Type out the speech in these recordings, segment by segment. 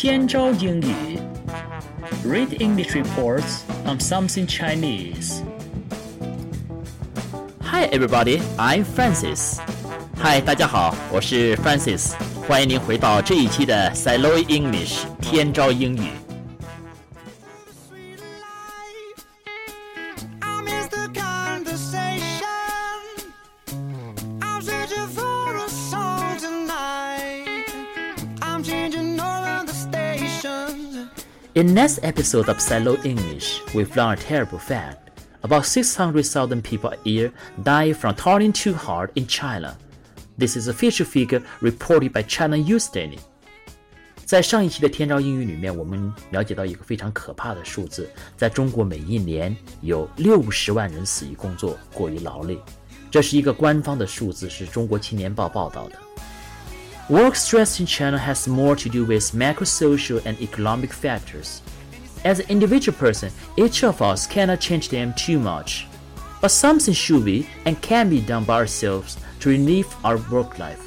天朝英语，Read English reports on something Chinese. Hi everybody, I'm Francis. Hi，大家好，我是 Francis，欢迎您回到这一期的 Silo English 天朝英语。 In next episode of Silo English, we've learned a terrible fact. About 600,000 people a year die from turning too hard in China. This is a official figure reported by China News Daily. 在上一期的天朝英语里面，我们了解到一个非常可怕的数字，在中国每一年有六十万人死于工作过于劳累，这是一个官方的数字，是中国青年报报道的。 Work stress in China has more to do with macro-social and economic factors. As an individual person, each of us cannot change them too much. But something should be and can be done by ourselves to relieve our work life.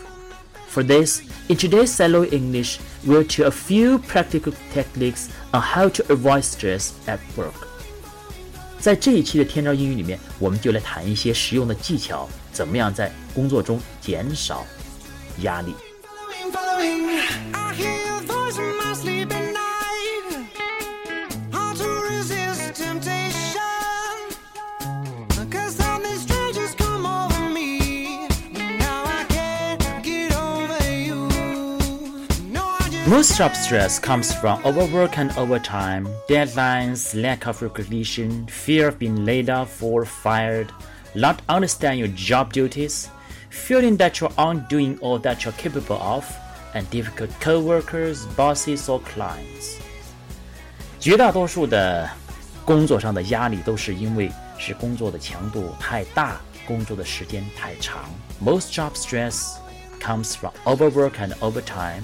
For this, in today's Silo English, we'll to a few practical techniques on how to avoid stress at work. 在这一期的天朝英语里面，我们就来谈一些实用的技巧，怎么样在工作中减少压力。 Job stress comes from overwork and overtime, deadlines, lack of recognition, fear of being laid off or fired, not understand your job duties, feeling that you aren't doing all that you're capable of, and difficult coworkers, bosses, or clients. 绝大多数的工作上的压力都是因为是工作的强度太大，工作的时间太长。Most job stress comes from overwork and overtime.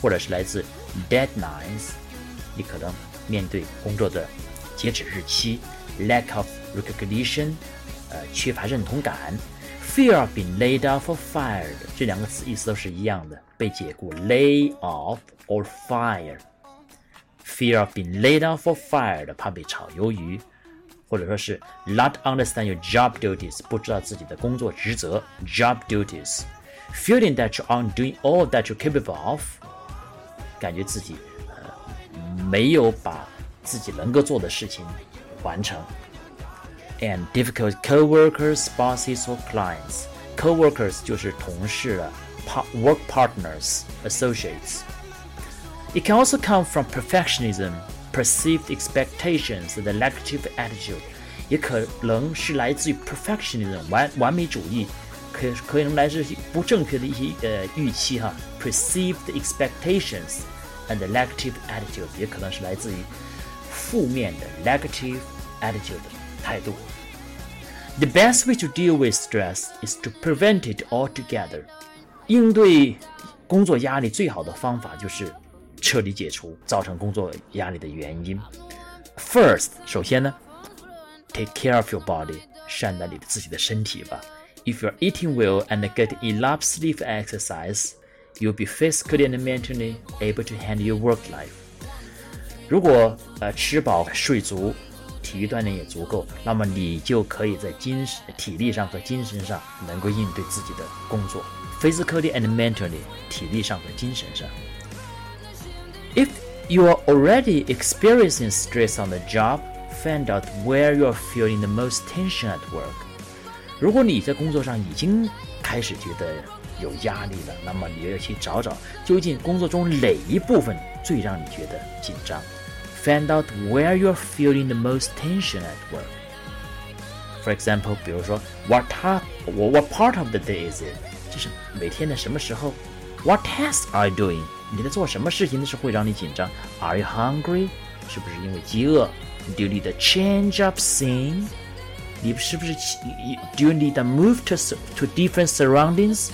或者是来自 deadlines，你可能面对工作的截止日期，lack of recognition，呃，缺乏认同感 ，fear of being laid off or fired，这两个词意思都是一样的，被解雇 lay off or fire。fear of being laid off or fired，怕被炒鱿鱼，或者说是 not understand your job duties，不知道自己的工作职责 job duties，feeling that you aren't doing all that you're capable of。感觉自己呃没有把自己能够做的事情完成。 And difficult coworkers, bosses or clients. Coworkers 就是同事了，pa- work partners, associates. It can also come from perfectionism, perceived expectations, and the negative attitude. 也可能是来自于 perfectionism 完完美主义，可可能来自于不正确的一些呃预期哈，perceived expectations and the negative attitude 也可能是来自于负面的 negative attitude 态度。 The best way to deal with stress is to prevent it altogether. 应对工作压力最好的方法就是彻底解除造成工作压力的原因。First，首先呢，take care of your body，善待你的自己的身体吧。If you're eating well and get enough sleep and exercise, you'll be physically and mentally able to handle your work life. 如果呃吃饱睡足， 体育锻炼也足够，那么你就可以在精神、体力上和精神上能够应对自己的工作，physically and mentally，体力上和精神上。If you are already experiencing stress on the job, find out where you are feeling the most tension at work. 如果你在工作上已经开始觉得有压力了，那么你要去找找究竟工作中哪一部分最让你觉得紧张。Find out where you are feeling the most tension at work. For example，比如说，What part what part of the day is it？就是每天的什么时候？What tasks are you doing？你在做什么事情的时候会让你紧张？Are you hungry？是不是因为饥饿？Do you need a change of scene？你是不是？Do you need a move to to different surroundings？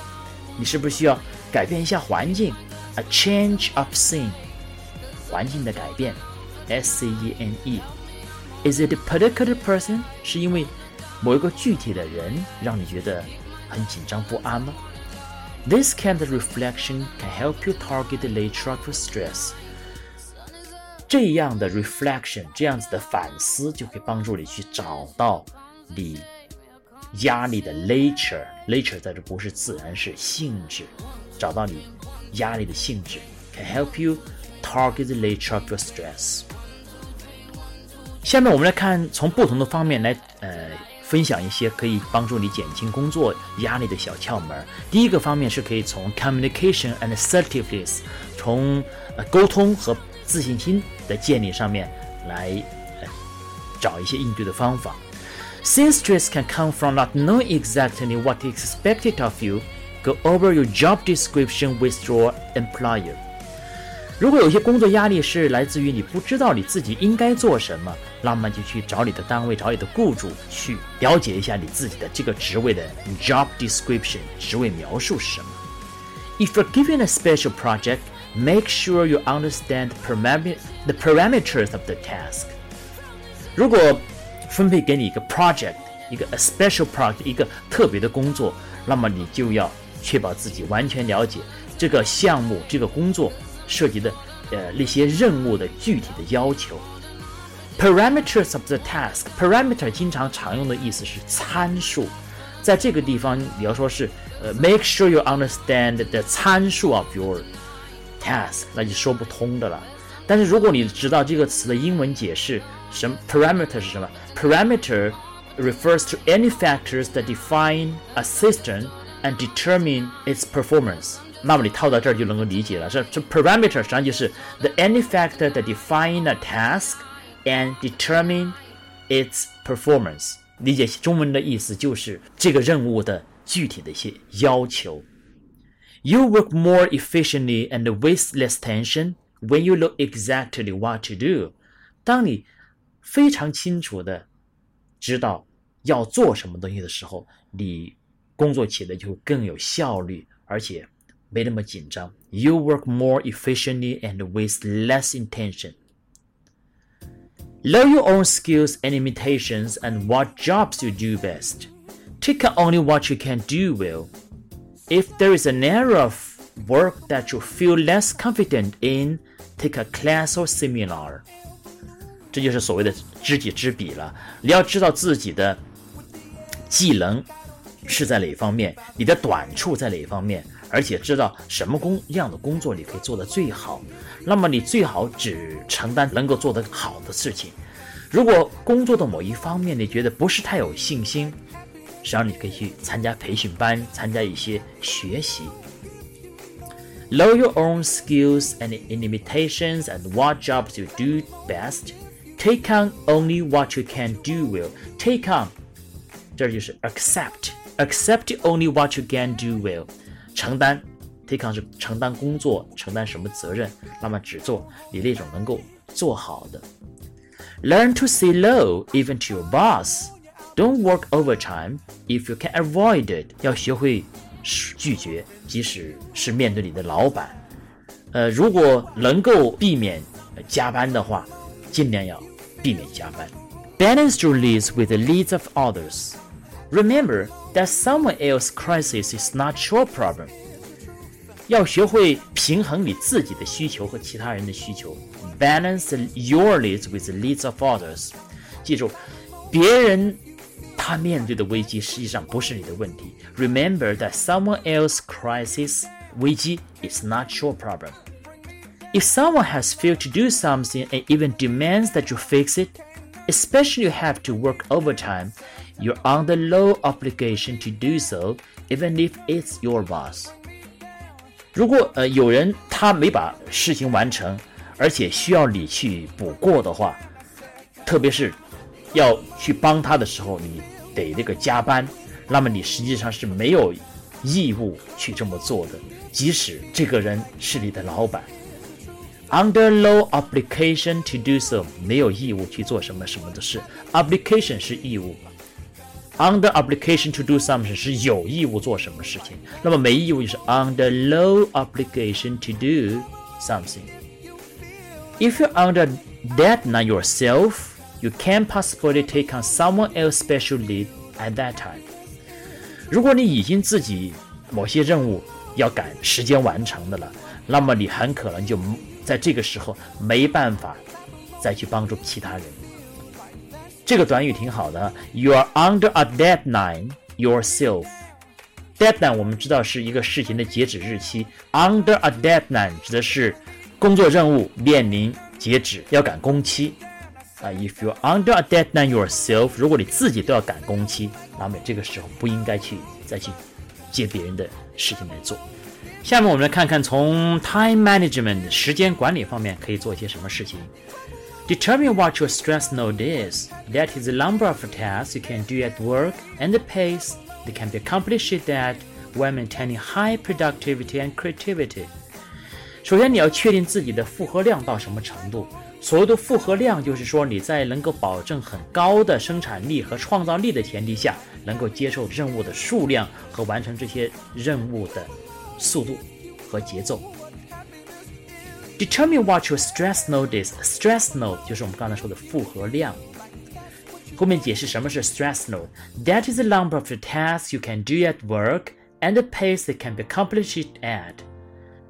你是不是需要改变一下环境？A change of scene，环境的改变 ，S C E N E。Is it a particular person？是因为某一个具体的人让你觉得很紧张不安吗？This kind of reflection can help you target the nature of your stress。 这样的 reflection，这样子的反思，就可以帮助你去找到你压力的 nature。nature 在这不是自然，是性质。找到你压力的性质，can help you target the nature of your stress。 下面我们来看，从不同的方面来，呃，分享一些可以帮助你减轻工作压力的小窍门。第一个方面是可以从 communication and assertiveness，从呃沟通和自信心的建立上面来呃找一些应对的方法。Since stress can come from not knowing exactly what is expected of you, go over your job description with your employer. 如果有些工作压力是来自于你不知道你自己应该做什么，那么就去找你的单位、找你的雇主去了解一下你自己的这个职位的 job description 职位描述是什么。If you're given a special project, make sure you understand the parameters of the task. 如果分配给你一个 project，一个 a special project，一个特别的工作，那么你就要确保自己完全了解这个项目、这个工作。涉及的呃那些任务的具体的要求。Parameters of the task. Parameter 经常常用的意思是参数，在这个地方你要说是呃 make sure you understand the 参数 of your task，那就说不通的了。但是如果你知道这个词的英文解释，什么 parameter 是什么？Parameter refers to any factors that define a system and determine its performance. 那么你套到这儿就能够理解了。这这 parameter 实际上就是 the any factor that define a task and determine its performance。理解中文的意思就是这个任务的具体的一些要求。You work more efficiently and with less tension when you know exactly what to do。当你非常清楚的知道要做什么东西的时候，你工作起来就会更有效率，而且。没那么紧张。You work more efficiently and with less intention. Know your own skills and limitations and what jobs you do best. Take on only what you can do well. If there is an area of work that you feel less confident in, take a class or seminar. 这就是所谓的知己知彼了。你要知道自己的技能是在哪方面，你的短处在哪方面， 而且知道什么工样的工作你可以做得最好，那么你最好只承担能够做得好的事情。如果工作的某一方面你觉得不是太有信心，实际上你可以去参加培训班，参加一些学习。Know your own skills and limitations and what jobs you do best. Take on only what you can do well. Take on，这就是 accept. Accept only what you can do well. 承担，take on 是承担工作，承担什么责任，那么只做你那种能够做好的。Learn to say no even to your boss. Don't work overtime if you can avoid it. 要学会拒绝，即使是面对你的老板。呃，如果能够避免加班的话，尽量要避免加班。Balance your needs with the needs of others. Remember that someone else's crisis is not your problem。要学会平衡你自己的需求和其他人的需求，balance your needs with the needs of others。记住，别人他面对的危机实际上不是你的问题。Remember that someone else's crisis 危机 is not your problem。If someone has failed to do something and even demands that you fix it, especially you have to work overtime, you're under no obligation to do so, even if it's your boss. 如果呃有人他没把事情完成，而且需要你去补过的话，特别是要去帮他的时候，你得那个加班，那么你实际上是没有义务去这么做的，即使这个人是你的老板。 Under no obligation to do so，没有义务去做什么什么的事。Obligation 是义务。Under obligation to do something 是有义务做什么事情，那么没义务就是 under no obligation to do something. If you're under that not yourself, you can't possibly take on someone else's special lead at that time. 如果你已经自己某些任务要赶时间完成的了，那么你很可能就 在这个时候没办法再去帮助其他人。这个短语挺好的，You are under a deadline yourself。deadline 我们知道是一个事情的截止日期，under a deadline 指的是工作任务面临截止，要赶工期。啊，if you're under a deadline yourself，如果你自己都要赶工期，那么这个时候不应该去再去接别人的事情来做。下面我们来看看从 time management 时间管理方面可以做一些什么事情。Determine what your stress load is. That is the number of tasks you can do at work and the pace that can be accomplished at while maintaining high productivity and creativity. 首先，你要确定自己的负荷量到什么程度。所谓的负荷量，就是说你在能够保证很高的生产力和创造力的前提下，能够接受任务的数量和完成这些任务的速度和节奏。Determine what your stress node is. Stress node 就是我们刚才说的负荷量。后面解释什么是 stress node。That is the number of the tasks you can do at work and the pace that can be accomplished at.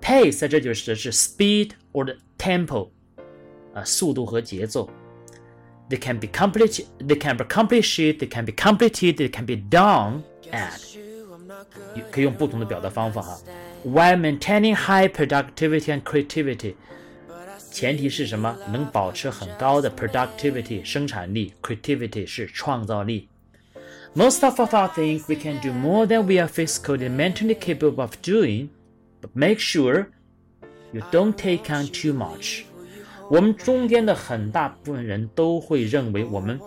Pace 在这就指的是 speed or the tempo，啊，速度和节奏。They can be accomplished. They can be accomplished. They can be completed. They can be done at. 可以用不同的表达方法哈。While maintaining high productivity and creativity，前提是什么？能保持很高的 productivity 生产力，creativity 是创造力。Most of us think we can do more than we are physically and mentally capable of doing, but make sure you don't take on too much. 我们中间的很大部分人都会认为我们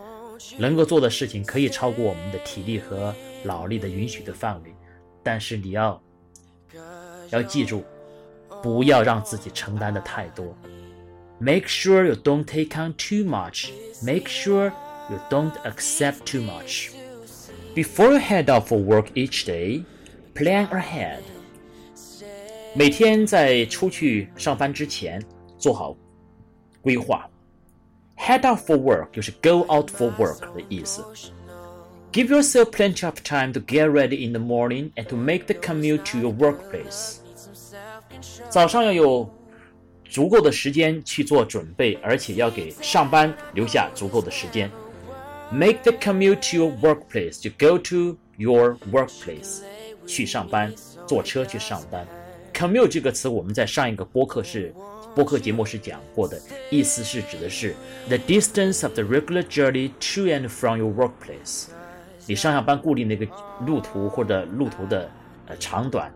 能够做的事情可以超过我们的体力和脑力的允许的范围， 但是你要要记住，不要让自己承担的太多。Make sure you don't take on too much. Make sure you don't accept too much. Before you head out for work each day, plan ahead. 每天在出去上班之前做好规划。Head out for work 就是 go out for work 的意思。 Give yourself plenty of time to get ready in the morning and to make the commute to your workplace. 早上要有足够的时间去做准备，而且要给上班留下足够的时间。Make the commute to your workplace. To go to your workplace. 去上班，坐车去上班。Commute 这个词我们在上一个播客是播客节目是讲过的，意思是指的是 the distance of the regular journey to and from your workplace。 你上下班固定的一个路途或者路途的呃长短，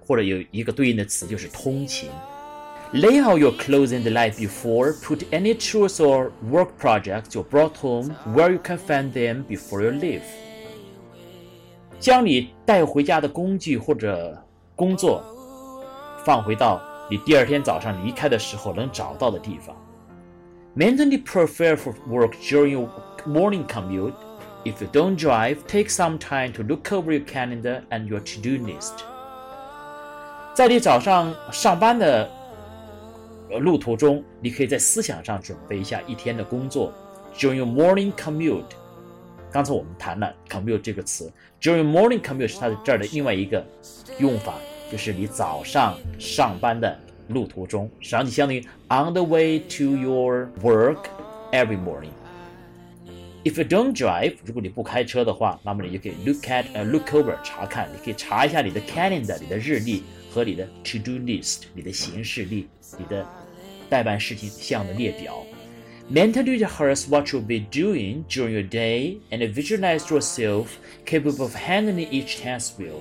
或者有一个对应的词就是通勤。Lay out your clothes in the night before. Put any tools or work projects you brought home where you can find them before you leave. 将你带回家的工具或者工作放回到你第二天早上离开的时候能找到的地方。Mentally prepare for work during your morning commute. If you don't drive, take some time to look over your calendar and your to-do list. 在你早上上班的路途中，你可以在思想上准备一下一天的工作。During your morning commute，刚才我们谈了 commute 这个词。During morning commute 是它的这儿的另外一个用法，就是你早上上班的路途中，实际上就相当于 on the way to your work every morning。 If you don't drive，如果你不开车的话，那么你就可以 look at 呃 look over 查看，你可以查一下你的 calendar 你的日历和你的 to do list 你的行事历，你的待办事情项的列表。Mentally rehearse what you'll be doing during your day and visualize yourself capable of handling each task well.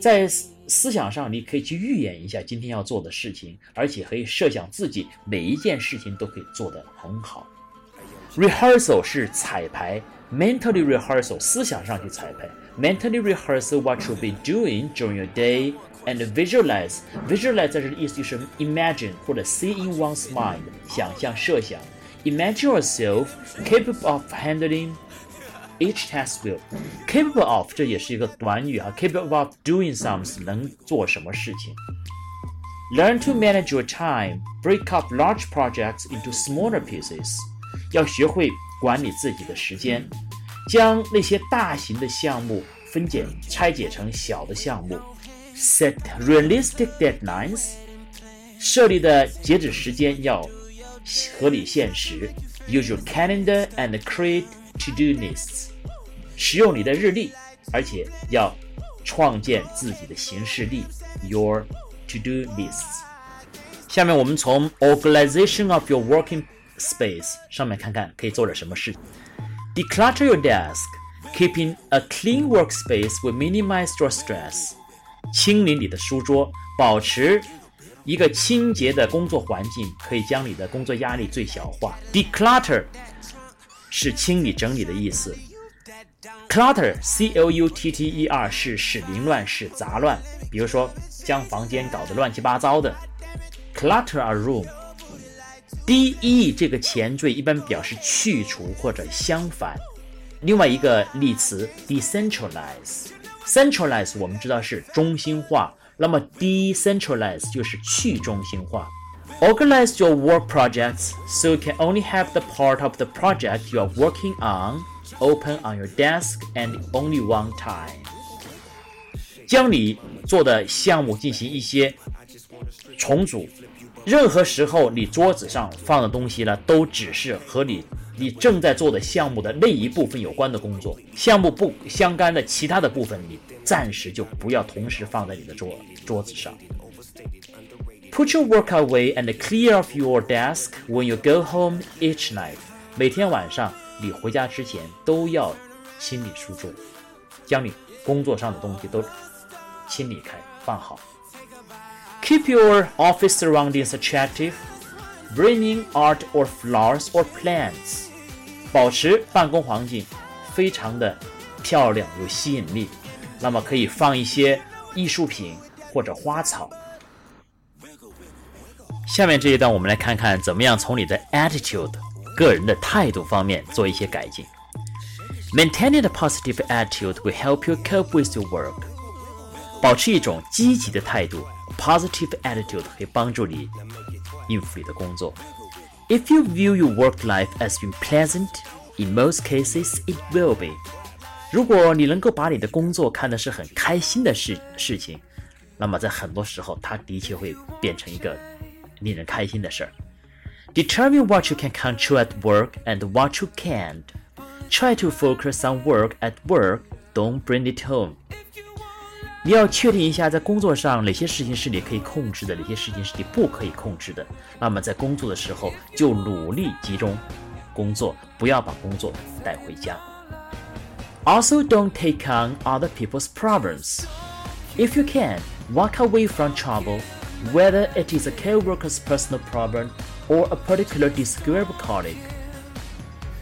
在思想上，你可以去预演一下今天要做的事情，而且可以设想自己每一件事情都可以做得很好。Rehearsal 是彩排，mentally rehearsal 思想上去彩排，mentally rehearsal what you'll be doing during your day and visualize visualize 在这里意思就是 imagine 或者 see in one's mind 想象设想，imagine yourself capable of handling each task well capable of 这也是一个短语啊，capable of doing something 能做什么事情。Learn to manage your time. Break up large projects into smaller pieces. 要学会管理自己的时间，将那些大型的项目分解、拆解成小的项目。Set realistic deadlines. 设立的截止时间要合理现实。Use your calendar and create to-do lists。使用你的日历，而且要创建自己的行事历 （your to-do lists）。下面我们从 organization of your working space 上面看看可以做点什么事。Declutter your desk. Keeping a clean workspace will minimize your stress. 清理你的书桌，保持一个清洁的工作环境，可以将你的工作压力最小化。Declutter 是清理整理的意思。Clutter，C L U T T E R 是使凌乱，使杂乱。比如说，将房间搞得乱七八糟的，clutter a room。de 这个前缀一般表示去除或者相反。另外一个例词 decentralize，centralize 我们知道是中心化，那么 decentralize 就是去中心化。Organize your work projects so you can only have the part of the project you are working on open on your desk and only one time。将你做的项目进行一些重组， 任何时候你桌子上放的东西呢，都只是和你你正在做的项目的那一部分有关的工作，项目不相干的其他的部分，你暂时就不要同时放在你的桌桌子上。Put your work away and clear off your desk when you go home each night。每天晚上你回家之前都要清理书桌，将你工作上的东西都清理开放好。Keep your office surroundings attractive, bringing art or flowers or plants. 保持办公环境非常的漂亮有吸引力，那么可以放一些艺术品或者花草。下面这一段我们来看看怎么样从你的 attitude 个人的态度方面做一些改进。Maintaining a positive attitude will help you cope with your work。保持一种积极的态度 ，positive attitude 可以帮助你应付你的工作。If you view your work life as being pleasant, in most cases it will be. 如果你能够把你的工作看的是很开心的事事情，那么在很多时候，它的确会变成一个令人开心的事儿。Determine what you can control at work and what you can't. Try to focus on work at work. Don't bring it home. 你要确定一下，在工作上哪些事情是你可以控制的，哪些事情是你不可以控制的。那么在工作的时候，就努力集中工作，不要把工作带回家。Also, don't take on other people's problems. If you can, walk away from trouble, whether it is a co-worker's personal problem or a particular disagreeable colleague.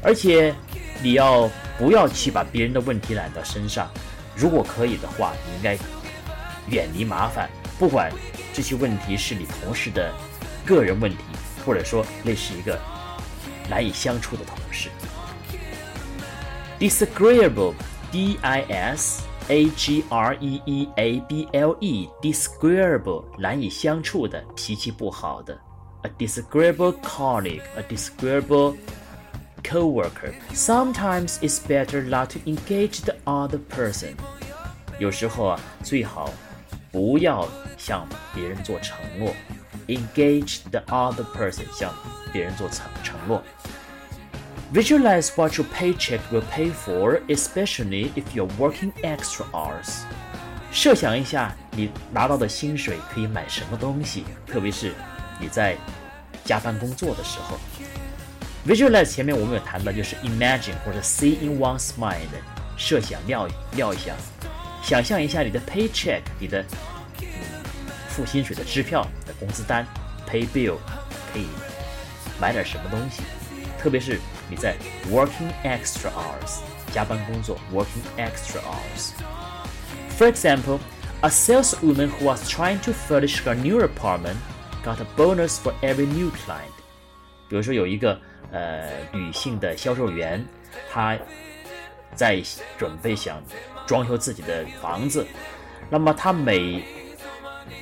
而且，你要不要去把别人的问题揽到身上？ 如果可以的话，你应该远离麻烦，不管这些问题是你同事的个人问题，或者说那是一个难以相处的同事。Disagreeable, D-I-S-A-G-R-E-E-A-B-L-E, disagreeable 难以相处的，脾气不好的。A disagreeable colleague, a disagreeable coworker. Sometimes it's better not to engage the other person. 有时候啊，最好不要向别人做承诺。Engage the other person，向别人做承承诺。Visualize what your paycheck will pay for, especially if you're working extra hours. 设想一下你拿到的薪水可以买什么东西，特别是你在加班工作的时候。 Visualize 前面我们有谈到，就是 imagine 或者 see in one's mind，设想料料想，想象一下你的 paycheck，你的嗯付薪水的支票的工资单，pay bill，可以买点什么东西，特别是你在 working extra hours 加班工作，working extra hours。For example, a saleswoman who was trying to furnish her new apartment got a bonus for every new client. 比如说有一个 呃女性的销售员，她在准备想装修自己的房子，那么她每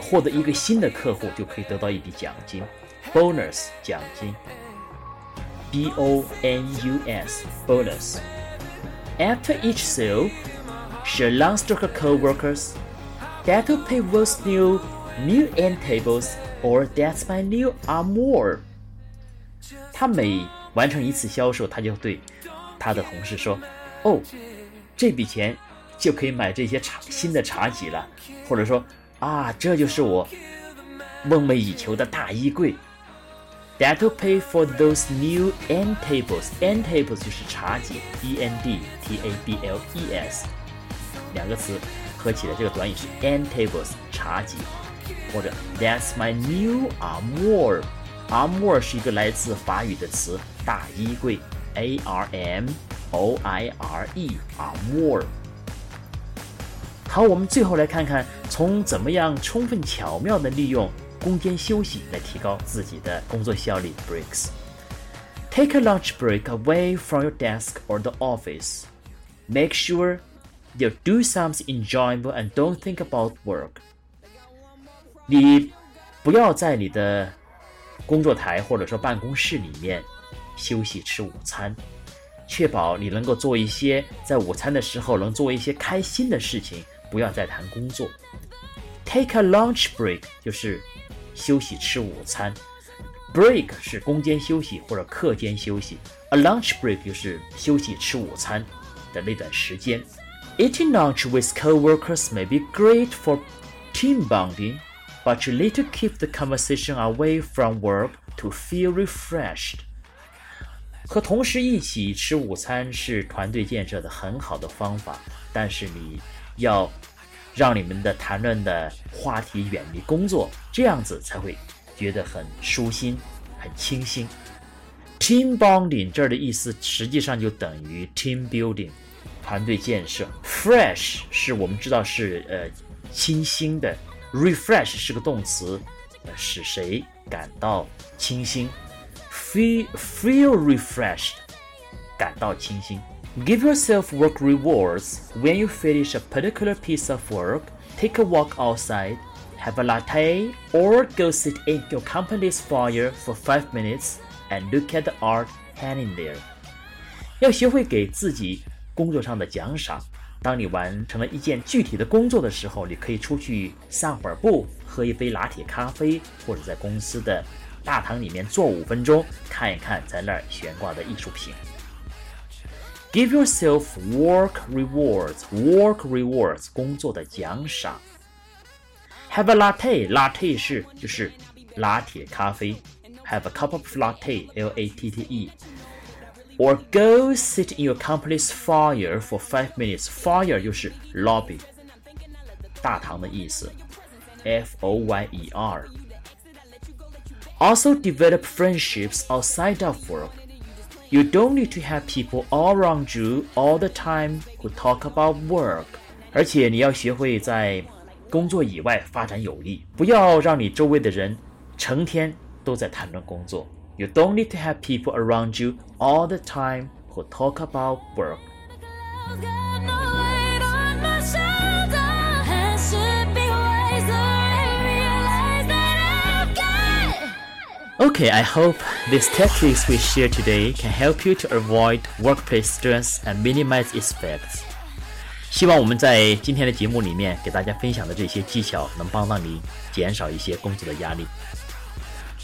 获得一个新的客户就可以得到一笔奖金，bonus 奖金，b o n u s bonus。After each sale, she learns to her co-workers that to pay was new new end tables or that's my new armoire. 他每完成一次销售，他就对他的同事说：“哦，这笔钱就可以买这些茶新的茶几了。”或者说：“啊，这就是我梦寐以求的大衣柜。” That'll pay for those new end tables. End tables 就是茶几，E N D T A B L E S 两个词合起来，这个短语是 end tables 茶几，或者 That's my new armoire. Armoire 是一个来自法语的词，大衣柜，A R M O I R E armoire。好，我们最后来看看从怎么样充分巧妙地利用攻坚休息来提高自己的工作效率。Breaks. Take a lunch break away from your desk or the office. Make sure you do something enjoyable and don't think about work. 你不要在你的 工作台或者说办公室里面休息吃午餐，确保你能够做一些在午餐的时候能做一些开心的事情，不要再谈工作。Take a lunch break 就是休息吃午餐，break 是工间休息或者课间休息，a lunch break 就是休息吃午餐的那段时间。Eating lunch with coworkers may be great for team bonding, but you need to keep the conversation away from work to feel refreshed. 和同事一起吃午餐是团队建设的很好的方法，但是你要让你们的谈论的话题远离工作，这样子才会觉得很舒心、很清新。Team bonding 这儿的意思实际上就等于 team building，团队建设。Fresh 是我们知道是呃清新的 ，refresh 是个动词，呃使谁感到清新。Feel feel refreshed，感到清新。Give yourself work rewards when you finish a particular piece of work. Take a walk outside, have a latte, or go sit in your company's foyer for five minutes and look at the art hanging there. 要学会给自己工作上的奖赏。 当你完成了一件具体的工作的时候，你可以出去散会儿步，喝一杯拿铁咖啡，或者在公司的大堂里面坐五分钟，看一看在那儿悬挂的艺术品。Give yourself work rewards. Work rewards 工作的奖赏。Have a latte. Latte 是就是拿铁咖啡。Have a cup of latte. L A T T E. Or go sit in your company's foyer for five minutes. Foyer 就是 lobby，大堂的意思。F O Y E R. Also develop friendships outside of work. You don't need to have people all around you all the time who talk about work. 而且你要学会在工作以外发展友谊，不要让你周围的人成天都在谈论工作。 You don't need to have people around you all the time who talk about work. Got no weight on my shoulder. It should be wiser and realize that I've got. Okay, I hope these tactics we share today can help you to avoid workplace stress and minimize its effects. 希望我们在今天的节目里面给大家分享的这些技巧，能帮到你减少一些工作的压力。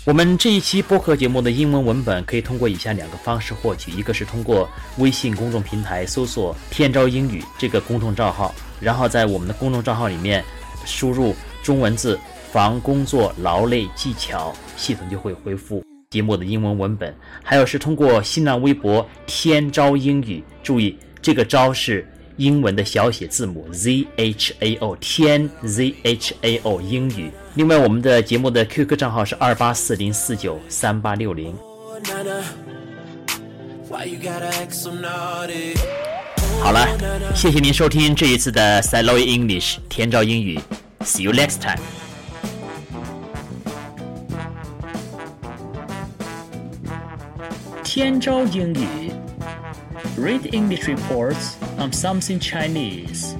我们这一期播客节目的英文文本可以通过以下两个方式获取：一个是通过微信公众平台搜索“天朝英语”这个公众账号，然后在我们的公众账号里面输入中文字“防工作劳累技巧”，系统就会回复节目的英文文本。还有是通过新浪微博“天朝英语”，注意这个“朝”是英文的小写字母 Z H A O 天 Z H A O 英语。另外，我们的节目的 QQ 账号是二八四零四九三八六零。好了，谢谢您收听这一次的 s i l o y English 天照英语，See you next time。天朝英语 Read English reports on something Chinese.